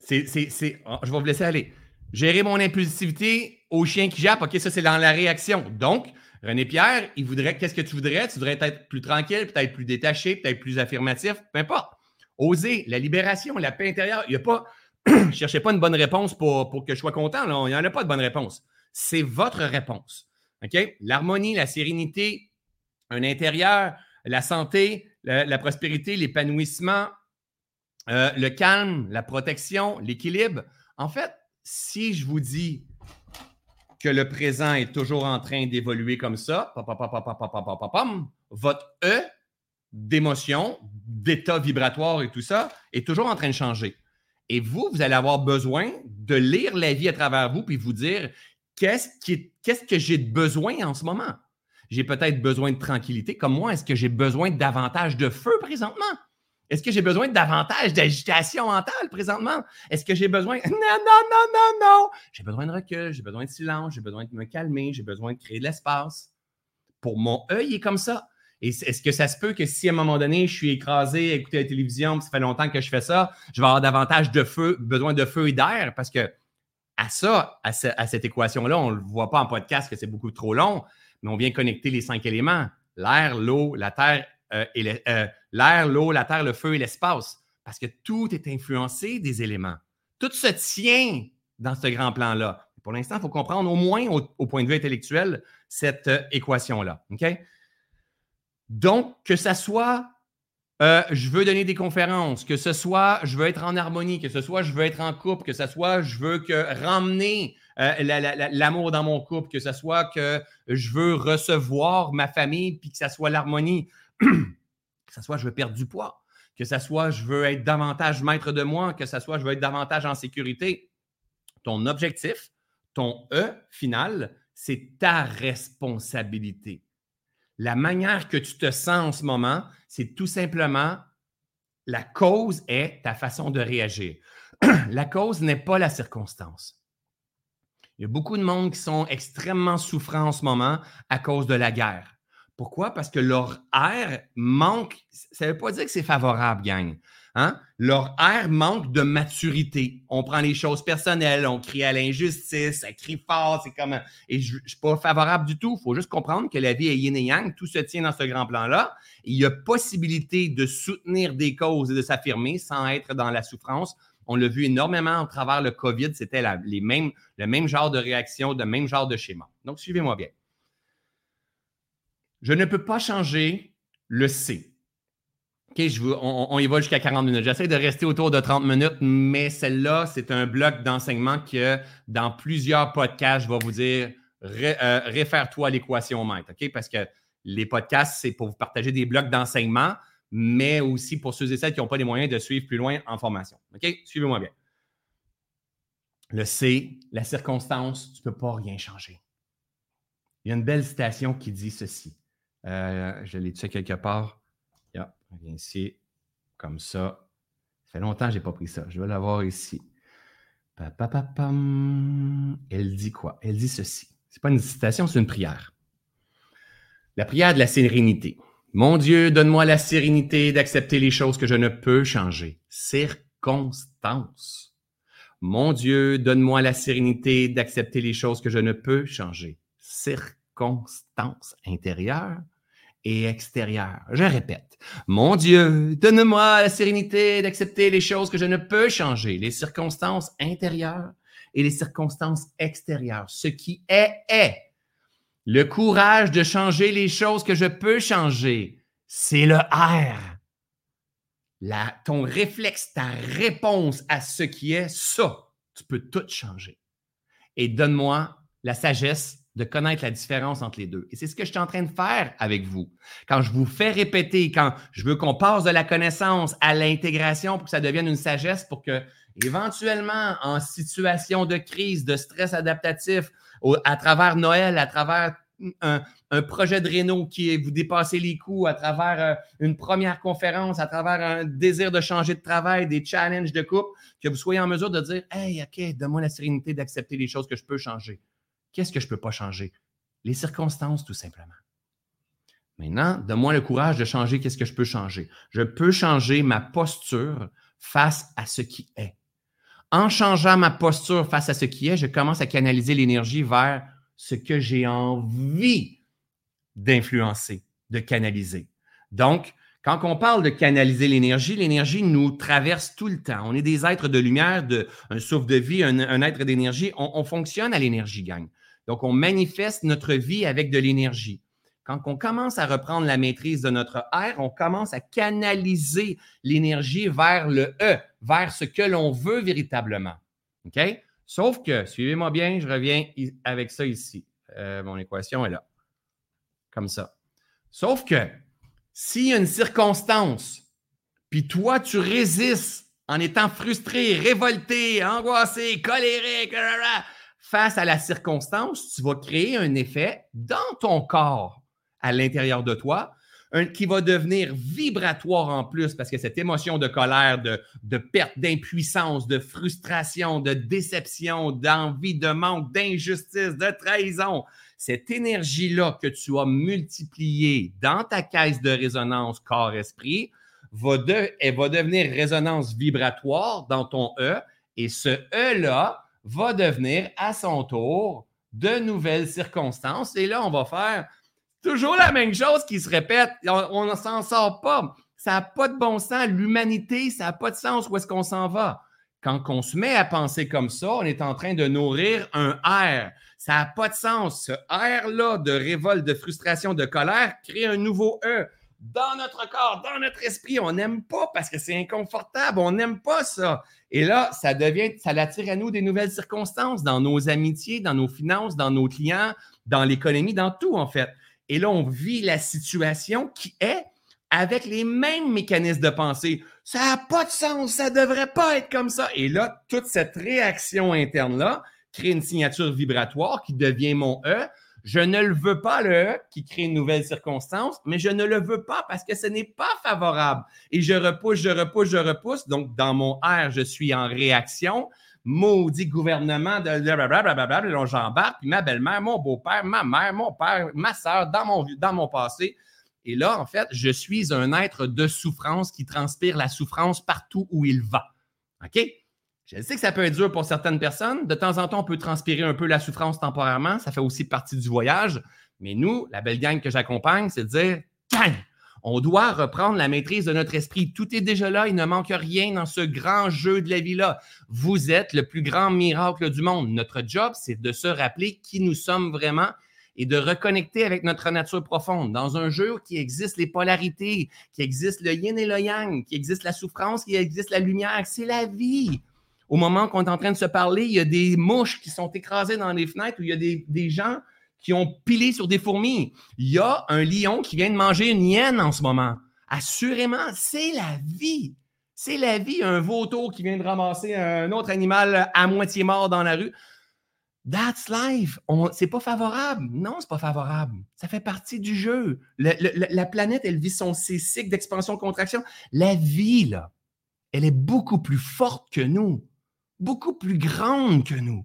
Speaker 1: C'est, oh, je vais vous laisser aller. Gérer mon impulsivité au chien qui jappe. OK, ça, c'est dans la réaction. Donc, René Pierre, il voudrait, qu'est-ce que tu voudrais? Tu voudrais être plus tranquille, peut-être plus détaché, peut-être plus affirmatif, peu importe. Oser, la libération, la paix intérieure. Il n'y a pas, ne cherchais pas une bonne réponse pour, pour que je sois content. Il n'y en a pas de bonne réponse. C'est votre réponse. OK? L'harmonie, la sérénité, un intérieur, la santé, la prospérité, l'épanouissement, euh, le calme, la protection, l'équilibre. En fait, si je vous dis que le présent est toujours en train d'évoluer comme ça, votre E d'émotion, d'état vibratoire et tout ça est toujours en train de changer. Et vous, vous allez avoir besoin de lire la vie à travers vous puis vous dire qu'est-ce, que j'ai besoin en ce moment? J'ai peut-être besoin de tranquillité. Comme moi, est-ce que j'ai besoin davantage de feu présentement? Est-ce que j'ai besoin davantage d'agitation mentale présentement? Est-ce que j'ai besoin? Non, non, non, non, non! J'ai besoin de recul, j'ai besoin de silence, j'ai besoin de me calmer, j'ai besoin de créer de l'espace. Pour mon œil, il est comme ça. Et est-ce que ça se peut que si à un moment donné, je suis écrasé à écouter la télévision, ça fait longtemps que je fais ça, je vais avoir davantage de feu, besoin de feu et d'air? Parce que à ça, à, à cette équation-là, on ne le voit pas en podcast que c'est beaucoup trop long, mais on vient connecter les cinq éléments l'air, l'eau, la terre euh, euh, l'air, l'eau, la terre, le feu et l'espace. Parce que tout est influencé des éléments. Tout se tient dans ce grand plan-là. Pour l'instant, il faut comprendre au moins au, point de vue intellectuel cette euh, équation-là. Donc, que ce soit je veux donner des conférences, que ce soit je veux être en harmonie, que ce soit je veux être en couple, que ce soit je veux ramener l'amour dans mon couple, que ce soit que je veux recevoir ma famille, puis que ce soit l'harmonie. que ce soit je veux perdre du poids, que ce soit je veux être davantage maître de moi, que ce soit je veux être davantage en sécurité, Ton objectif, ton E final, c'est ta responsabilité. La manière que tu te sens en ce moment, c'est tout simplement la cause est ta façon de réagir. la cause n'est pas la circonstance. Il y a beaucoup de monde qui sont extrêmement souffrants en ce moment à cause de la guerre. Pourquoi? Parce que leur air manque. Ça ne veut pas dire que c'est favorable, gang. Hein? Leur air manque de maturité. On prend les choses personnelles, on crie à l'injustice, ça crie fort, c'est comme. Et je ne suis pas favorable du tout. Il faut juste comprendre que la vie est yin et yang, tout se tient dans ce grand plan-là. Il y a possibilité de soutenir des causes et de s'affirmer sans être dans la souffrance. On l'a vu énormément à travers le COVID, c'était les le même genre de réaction, le même genre de schéma. Donc, suivez-moi bien. Je ne peux pas changer le C. OK, on, y va jusqu'à 40 minutes. J'essaie de rester autour de 30 minutes, mais celle-là, c'est un bloc d'enseignement que dans plusieurs podcasts, je vais vous dire euh, réfère-toi à l'équation maître. OK? Parce que les podcasts, c'est pour vous partager des blocs d'enseignement, mais aussi pour ceux et celles qui n'ont pas les moyens de suivre plus loin en formation. OK? Suivez-moi bien. Le C, la circonstance, tu ne peux pas rien changer. Il y a une belle citation qui dit ceci. Euh, je l'ai tué quelque part? On vient ici, comme ça. Ça fait longtemps que je n'ai pas pris ça. Je vais l'avoir ici. Elle dit quoi? Elle dit ceci. Ce n'est pas une citation, c'est une prière. La prière de la sérénité. Mon Dieu, donne-moi la sérénité d'accepter les choses que je ne peux changer. Circonstance. Mon Dieu, donne-moi la sérénité d'accepter les choses que je ne peux changer. Circonstance intérieure et extérieure. Je répète, mon Dieu, donne-moi la sérénité d'accepter les choses que je ne peux changer, les circonstances intérieures et les circonstances extérieures. Ce qui est, est. Le courage de changer les choses que je peux changer, c'est le R. Ton réflexe, ta réponse à ce qui est, ça, tu peux tout changer. Et donne-moi la sagesse de connaître la différence entre les deux. Et c'est ce que je suis en train de faire avec vous. Quand je vous fais répéter, quand je veux qu'on passe de la connaissance à l'intégration pour que ça devienne une sagesse, pour que éventuellement, en situation de crise, de stress adaptatif, à travers Noël, à travers un, projet de réno qui est vous dépassez les coûts, à travers euh, une première conférence, à travers un désir de changer de travail, des challenges de couple, que vous soyez en mesure de dire Hey, OK, donne-moi la sérénité d'accepter les choses que je peux changer. Qu'est-ce que je ne peux pas changer? Les circonstances, tout simplement. Maintenant, donne-moi le courage de changer qu'est-ce que je peux changer. Je peux changer ma posture face à ce qui est. En changeant ma posture face à ce qui est, je commence à canaliser l'énergie vers ce que j'ai envie d'influencer, de canaliser. Donc, quand on parle de canaliser l'énergie, l'énergie nous traverse tout le temps. On est des êtres de lumière, de, un souffle de vie, un, être d'énergie. On, on, fonctionne à l'énergie, gang. Donc, on manifeste notre vie avec de l'énergie. Quand on commence à reprendre la maîtrise de notre air, on commence à canaliser l'énergie vers le E, vers ce que l'on veut véritablement. OK? Sauf que, suivez-moi bien, je reviens avec ça ici. Euh, mon équation est là. Comme ça. Sauf que, s'il y a une circonstance, puis toi, tu résistes en étant frustré, révolté, angoissé, colérique, face à la circonstance, tu vas créer un effet dans ton corps, à l'intérieur de toi, qui va devenir vibratoire en plus parce que cette émotion de colère, de, perte, d'impuissance, de frustration, de déception, d'envie, de manque, d'injustice, de trahison, cette énergie-là que tu as multipliée dans ta caisse de résonance corps-esprit, va elle va devenir résonance vibratoire dans ton E et ce E-là, va devenir à son tour de nouvelles circonstances. Et là, on va faire toujours la même chose qui se répète. On ne s'en sort pas. Ça n'a pas de bon sens. L'humanité, ça n'a pas de sens où est-ce qu'on s'en va? Quand on se met à penser comme ça, on est en train de nourrir un air. Ça n'a pas de sens. Ce air-là de révolte, de frustration, de colère crée un nouveau E dans notre corps, dans notre esprit. On n'aime pas parce que c'est inconfortable. On n'aime pas ça. Et là, ça devient, ça attire à nous des nouvelles circonstances dans nos amitiés, dans nos finances, dans nos clients, dans l'économie, dans tout en fait. Et là, on vit la situation qui est avec les mêmes mécanismes de pensée, Ça n'a pas de sens, ça devrait pas être comme ça. Et là, toute cette réaction interne-là crée une signature vibratoire qui devient mon E. Je ne le veux pas, le E, qui crée une nouvelle circonstance, mais je ne le veux pas parce que ce n'est pas favorable. Et je repousse, je repousse, je repousse. Donc, dans mon R, je suis en réaction. Maudit gouvernement de blablabla, j'embarque, puis ma belle-mère, mon beau-père, ma mère, mon père, ma soeur, dans mon, dans mon passé. Et là, en fait, je suis un être de souffrance qui transpire la souffrance partout où il va. OK? Je sais que ça peut être dur pour certaines personnes. De temps en temps, on peut transpirer un peu la souffrance temporairement. Ça fait aussi partie du voyage. Mais nous, la belle gang que j'accompagne, c'est de dire On doit reprendre la maîtrise de notre esprit. Tout est déjà là. Il ne manque rien dans ce grand jeu de la vie-là. Vous êtes le plus grand miracle du monde. Notre job, c'est de se rappeler qui nous sommes vraiment et de reconnecter avec notre nature profonde. Dans un jeu qui existe les polarités, qui existe le yin et le yang, qui existe la souffrance, qui existe la lumière, c'est la vie. Au moment qu'on est en train de se parler, il y a des mouches qui sont écrasées dans les fenêtres ou il y a des, des gens qui ont pilé sur des fourmis. Il y a un lion qui vient de manger une hyène en ce moment. Assurément, c'est la vie. C'est la vie. Un vautour qui vient de ramasser un autre animal à moitié mort dans la rue. That's life. C'est pas favorable. Non, c'est pas favorable. Ça fait partie du jeu. la planète, elle vit son cycle d'expansion-contraction. La vie, là, elle est beaucoup plus forte que nous, beaucoup plus grande que nous.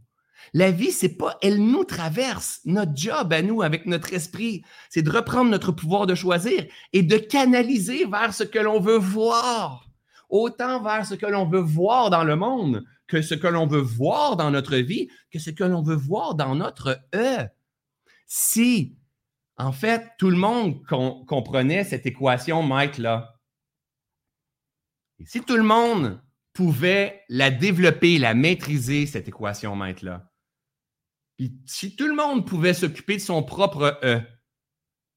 Speaker 1: La vie, c'est pas, elle nous traverse. Notre job à nous, avec notre esprit, c'est de reprendre notre pouvoir de choisir et de canaliser vers ce que l'on veut voir. Autant vers ce que l'on veut voir dans le monde que ce que l'on veut voir dans notre vie, que ce que l'on veut voir dans notre E. Si, en fait, tout le monde comprenait cette équation, Mike, là, si tout le monde pouvait la développer, la maîtriser, cette équation, Mike, là, puis si tout le monde pouvait s'occuper de son propre E,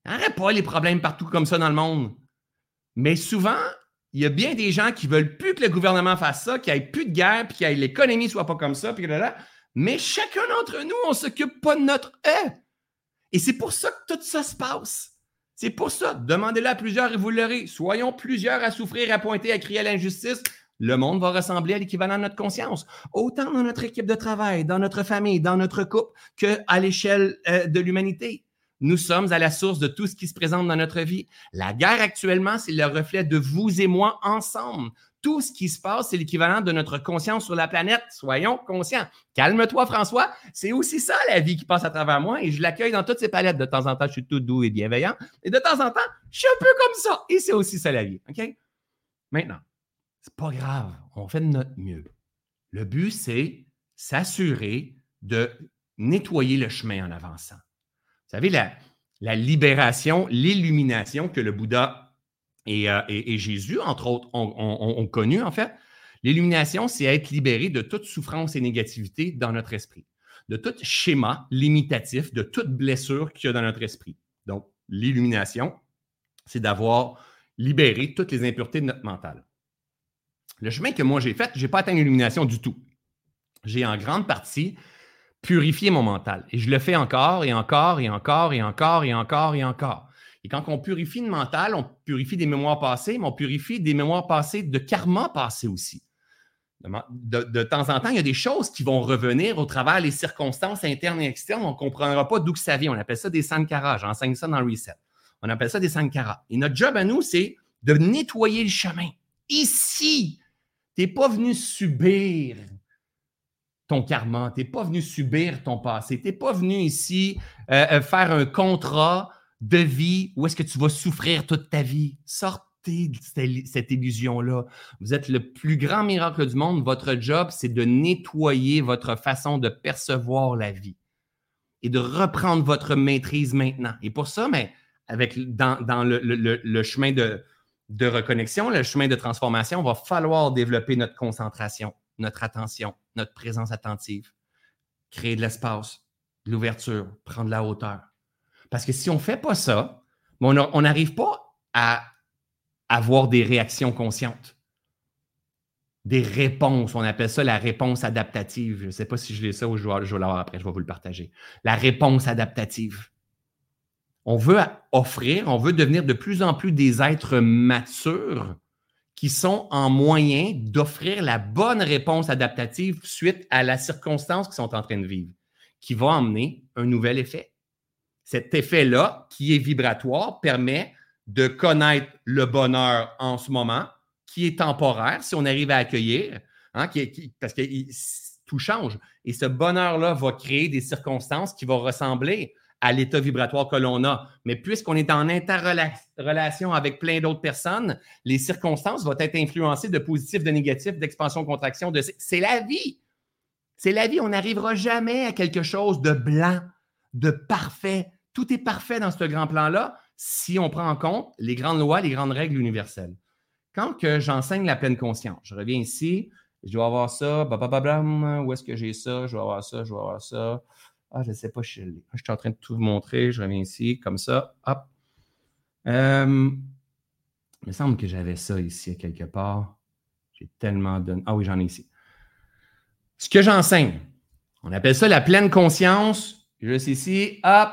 Speaker 1: il n'y pas les problèmes partout comme ça dans le monde. Mais souvent, il y a bien des gens qui veulent plus que le gouvernement fasse ça, qu'il n'y ait plus de guerre, puis que l'économie soit pas comme ça, puis là, là. Mais chacun d'entre nous, on ne s'occupe pas de notre E. Et c'est pour ça que tout ça se passe. C'est pour ça. Demandez-le à plusieurs et vous l'aurez. Soyons plusieurs à souffrir, à pointer, à crier à l'injustice. Le monde va ressembler à l'équivalent de notre conscience. Autant dans notre équipe de travail, dans notre famille, dans notre couple, qu'à l'échelle euh, de l'humanité. Nous sommes à la source de tout ce qui se présente dans notre vie. La guerre actuellement, c'est le reflet de vous et moi ensemble. Tout ce qui se passe, c'est l'équivalent de notre conscience sur la planète. Soyons conscients. Calme-toi, François. C'est aussi ça, la vie qui passe à travers moi et je l'accueille dans toutes ces palettes. De temps en temps, je suis tout doux et bienveillant. Et de temps en temps, je suis un peu comme ça. Et c'est aussi ça, la vie. OK? Maintenant, c'est pas grave. On fait de notre mieux. Le but, c'est s'assurer de nettoyer le chemin en avançant. Vous savez, la, libération, l'illumination que le Bouddha et, euh, Jésus, entre autres, ont, connu, en fait. L'illumination, c'est être libéré de toute souffrance et négativité dans notre esprit, de tout schéma limitatif, de toute blessure qu'il y a dans notre esprit. Donc, l'illumination, c'est d'avoir libéré toutes les impuretés de notre mental. Le chemin que moi j'ai fait, je n'ai pas atteint l'illumination du tout. J'ai en grande partie purifier mon mental. Et je le fais encore et encore et encore et encore et encore et encore. Et quand on purifie le mental, on purifie des mémoires passées, mais on purifie des mémoires passées de karma passé aussi. De, temps en temps, il y a des choses qui vont revenir au travers des circonstances internes et externes. On ne comprendra pas d'où ça vient. On appelle ça des sankaras. J'enseigne ça dans le reset. On appelle ça des sankaras. Et notre job à nous, c'est de nettoyer le chemin. Ici, tu n'es pas venu subir ton karma. Tu n'es pas venu subir ton passé. Tu n'es pas venu ici euh, euh, faire un contrat de vie où est-ce que tu vas souffrir toute ta vie. Sortez de cette illusion-là. Vous êtes le plus grand miracle du monde. Votre job, c'est de nettoyer votre façon de percevoir la vie et de reprendre votre maîtrise maintenant. Et pour ça, mais avec, dans, le, chemin de, de reconnexion, le chemin de transformation, va falloir développer notre concentration notre attention, notre présence attentive, créer de l'espace, de l'ouverture, prendre la hauteur. Parce que si on ne fait pas ça, on n'arrive pas à avoir des réactions conscientes, des réponses. On appelle ça la réponse adaptative. Je ne sais pas si je l'ai ça ou je vais, l'avoir après, je vais vous le partager. La réponse adaptative. On veut offrir, on veut devenir de plus en plus des êtres matures qui sont en moyen d'offrir la bonne réponse adaptative suite à la circonstance qu'ils sont en train de vivre, qui va emmener un nouvel effet. Cet effet-là, qui est vibratoire, permet de connaître le bonheur en ce moment, qui est temporaire, si on arrive à accueillir, hein, parce que tout change. Et ce bonheur-là va créer des circonstances qui vont ressembler à l'état vibratoire que l'on a. Mais puisqu'on est en interrelation avec plein d'autres personnes, les circonstances vont être influencées de positif, de négatif, d'expansion, contraction. De... C'est la vie. C'est la vie. On n'arrivera jamais à quelque chose de blanc, de parfait. Tout est parfait dans ce grand plan-là si on prend en compte les grandes lois, les grandes règles universelles. Quand que j'enseigne la pleine conscience, je reviens ici, je dois avoir ça, où est-ce que j'ai ça, je dois avoir ça, je dois avoir ça. Ah, je ne sais pas, je, je suis en train de tout vous montrer. Je reviens ici, comme ça. Hop. Euh, il me semble que j'avais ça ici quelque part. J'ai tellement donné. Ah oui, j'en ai ici. Ce que j'enseigne, on appelle ça la pleine conscience. Juste ici, hop,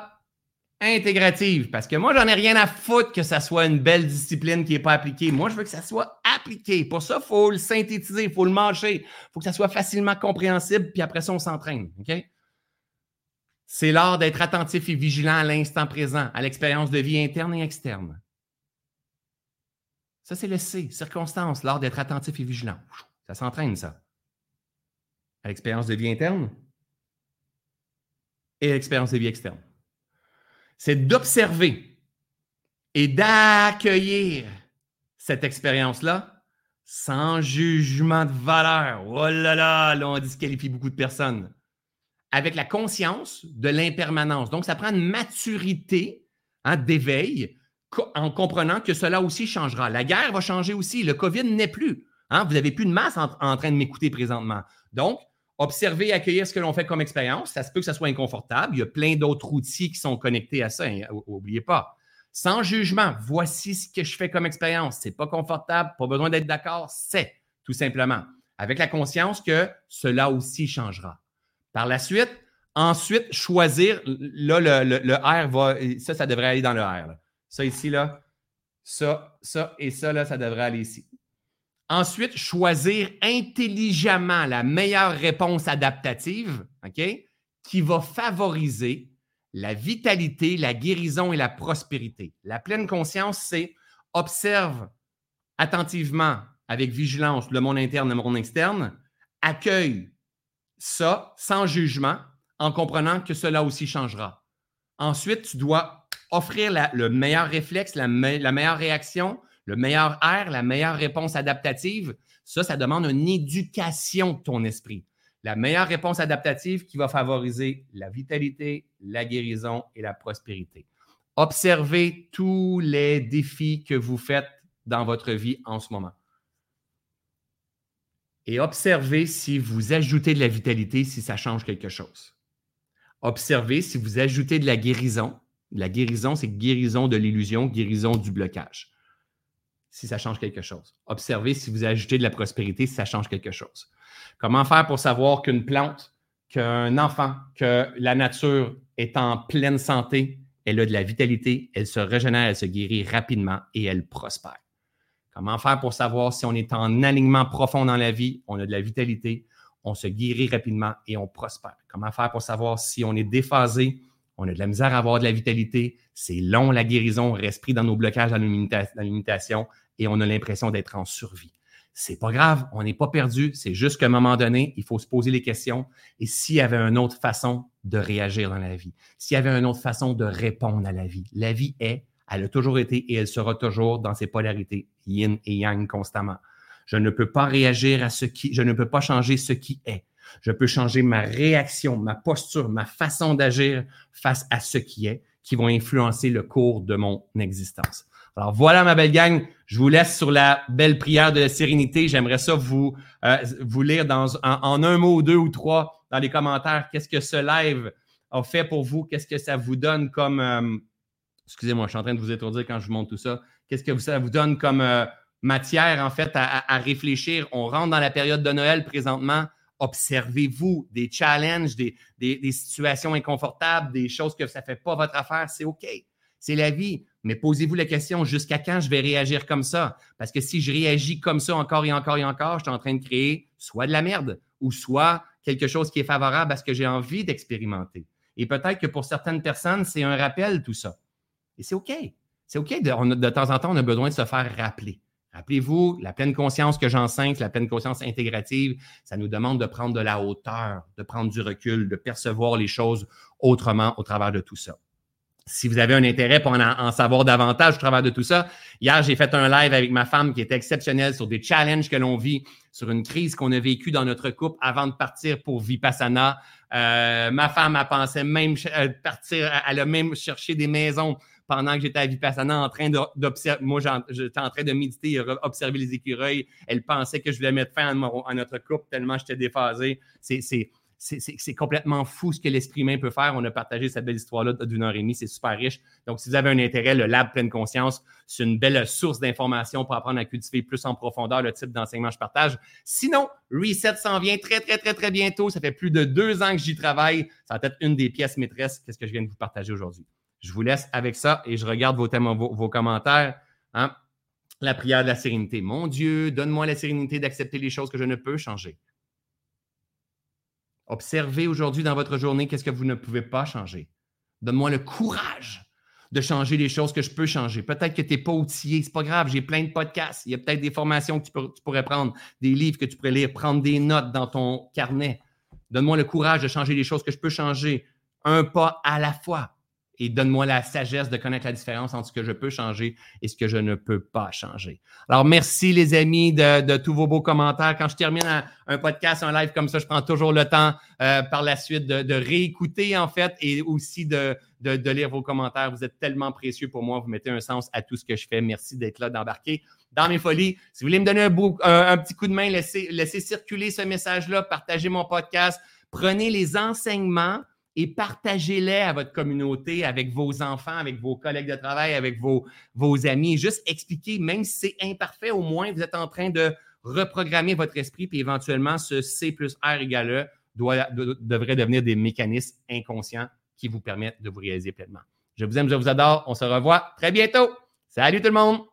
Speaker 1: intégrative. Parce que moi, j'en ai rien à foutre que ça soit une belle discipline qui n'est pas appliquée. Moi, je veux que ça soit appliqué. Pour ça, il faut le synthétiser, il faut le mâcher. Il faut que ça soit facilement compréhensible, puis après ça, on s'entraîne. OK? C'est l'art d'être attentif et vigilant à l'instant présent, à l'expérience de vie interne et externe. Ça, c'est le C, circonstance, l'art d'être attentif et vigilant. Ça s'entraîne, ça. À l'expérience de vie interne et à l'expérience de vie externe. C'est d'observer et d'accueillir cette expérience-là sans jugement de valeur. Oh là là, là, on disqualifie beaucoup de personnes avec la conscience de l'impermanence. Donc, ça prend une maturité hein, d'éveil en comprenant que cela aussi changera. La guerre va changer aussi. Le COVID n'est plus. Hein. Vous n'avez plus de masse en, train de m'écouter présentement. Donc, observer et accueillir ce que l'on fait comme expérience. Ça se peut que ça soit inconfortable. Il y a plein d'autres outils qui sont connectés à ça. N'oubliez pas. Sans jugement, voici ce que je fais comme expérience. Ce n'est pas confortable, pas besoin d'être d'accord, c'est tout simplement. Avec la conscience que cela aussi changera. Par la suite, ensuite, choisir, là, le, R va, ça, ça devrait aller dans le R. Ça ici, là, ça, ça et ça, là, ça devrait aller ici. Ensuite, choisir intelligemment la meilleure réponse adaptative, OK, qui va favoriser la vitalité, la guérison et la prospérité. La pleine conscience, c'est observe attentivement, avec vigilance, le monde interne et le monde externe, accueille ça sans jugement, en comprenant que cela aussi changera. Ensuite, tu dois offrir le meilleur réflexe, la, meilleure réaction, le meilleur air, la meilleure réponse adaptative. Ça, ça demande une éducation de ton esprit. La meilleure réponse adaptative qui va favoriser la vitalité, la guérison et la prospérité. Observez tous les défis que vous faites dans votre vie en ce moment et observez si vous ajoutez de la vitalité, si ça change quelque chose. Observez si vous ajoutez de la guérison. La guérison, c'est guérison de l'illusion, guérison du blocage. Si ça change quelque chose. Observez si vous ajoutez de la prospérité, si ça change quelque chose. Comment faire pour savoir qu'une plante, qu'un enfant, que la nature est en pleine santé, elle a de la vitalité, elle se régénère, elle se guérit rapidement et elle prospère? Comment faire pour savoir si on est en alignement profond dans la vie, on a de la vitalité, on se guérit rapidement et on prospère. Comment faire pour savoir si on est déphasé, on a de la misère à avoir de la vitalité, c'est long la guérison, on reste pris dans nos blocages, dans limitation et on a l'impression d'être en survie. C'est pas grave, on n'est pas perdu, c'est juste qu'à un moment donné, il faut se poser les questions et s'il y avait une autre façon de réagir dans la vie, s'il y avait une autre façon de répondre à la vie. La vie est elle a toujours été et elle sera toujours dans ses polarités, yin et yang constamment. Je ne peux pas réagir à ce qui, je ne peux pas changer ce qui est. Je peux changer ma réaction, ma posture, ma façon d'agir face à ce qui est, qui vont influencer le cours de mon existence. Alors voilà, ma belle gang, je vous laisse sur la belle prière de la sérénité. J'aimerais ça vous, euh, vous lire dans, en, un mot, deux ou trois dans les commentaires. Qu'est-ce que ce live a fait pour vous? Qu'est-ce que ça vous donne comme, euh, Excusez-moi, je suis en train de vous étourdir quand je vous montre tout ça. Qu'est-ce que ça vous donne comme euh, matière, en fait, à, réfléchir? On rentre dans la période de Noël présentement. Observez-vous des challenges, des, situations inconfortables, des choses que ça ne fait pas votre affaire. C'est OK. C'est la vie. Mais posez-vous la question, jusqu'à quand je vais réagir comme ça? Parce que si je réagis comme ça encore et encore et encore, je suis en train de créer soit de la merde ou soit quelque chose qui est favorable à ce que j'ai envie d'expérimenter. Et peut-être que pour certaines personnes, c'est un rappel tout ça. Et c'est OK. C'est OK. De, de, temps en temps, on a besoin de se faire rappeler. Rappelez-vous, la pleine conscience que j'enseigne, la pleine conscience intégrative, ça nous demande de prendre de la hauteur, de prendre du recul, de percevoir les choses autrement au travers de tout ça. Si vous avez un intérêt pour en, savoir davantage au travers de tout ça, hier, j'ai fait un live avec ma femme qui était exceptionnel sur des challenges que l'on vit, sur une crise qu'on a vécue dans notre couple avant de partir pour Vipassana. Euh, ma femme a pensé même euh, partir, elle a même cherché des maisons pendant que j'étais à Vipassana en train d'observer. Moi, j'étais en train de méditer et observer les écureuils. Elle pensait que je voulais mettre fin à, notre couple tellement j'étais déphasé. C'est complètement fou ce que l'esprit humain peut faire. On a partagé cette belle histoire-là d'une heure et demie. C'est super riche. Donc, si vous avez un intérêt, le Lab Pleine Conscience, c'est une belle source d'informations pour apprendre à cultiver plus en profondeur le type d'enseignement que je partage. Sinon, Reset s'en vient très, très, très, très bientôt. Ça fait plus de deux ans que j'y travaille. Ça va être une des pièces maîtresses. Qu'est-ce que je viens de vous partager aujourd'hui? Je vous laisse avec ça et je regarde vos, commentaires. Hein. La prière de la sérénité. Mon Dieu, donne-moi la sérénité d'accepter les choses que je ne peux changer. Observez aujourd'hui dans votre journée qu'est-ce que vous ne pouvez pas changer. Donne-moi le courage de changer les choses que je peux changer. Peut-être que tu n'es pas outillé, c'est pas grave, j'ai plein de podcasts. Il y a peut-être des formations que tu, pourrais prendre, des livres que tu pourrais lire, prendre des notes dans ton carnet. Donne-moi le courage de changer les choses que je peux changer, un pas à la fois et donne-moi la sagesse de connaître la différence entre ce que je peux changer et ce que je ne peux pas changer. Alors, merci les amis de, tous vos beaux commentaires. Quand je termine un, podcast, un live comme ça, je prends toujours le temps euh, par la suite de, réécouter en fait et aussi de, lire vos commentaires. Vous êtes tellement précieux pour moi. Vous mettez un sens à tout ce que je fais. Merci d'être là, d'embarquer dans mes folies. Si vous voulez me donner un, petit coup de main, laissez circuler ce message-là, partagez mon podcast, prenez les enseignements et partagez-les à votre communauté, avec vos enfants, avec vos collègues de travail, avec vos, vos amis. Juste expliquez, même si c'est imparfait, au moins vous êtes en train de reprogrammer votre esprit, puis éventuellement, ce C plus R égale E doit, devrait devenir des mécanismes inconscients qui vous permettent de vous réaliser pleinement. Je vous aime, je vous adore. On se revoit très bientôt. Salut tout le monde!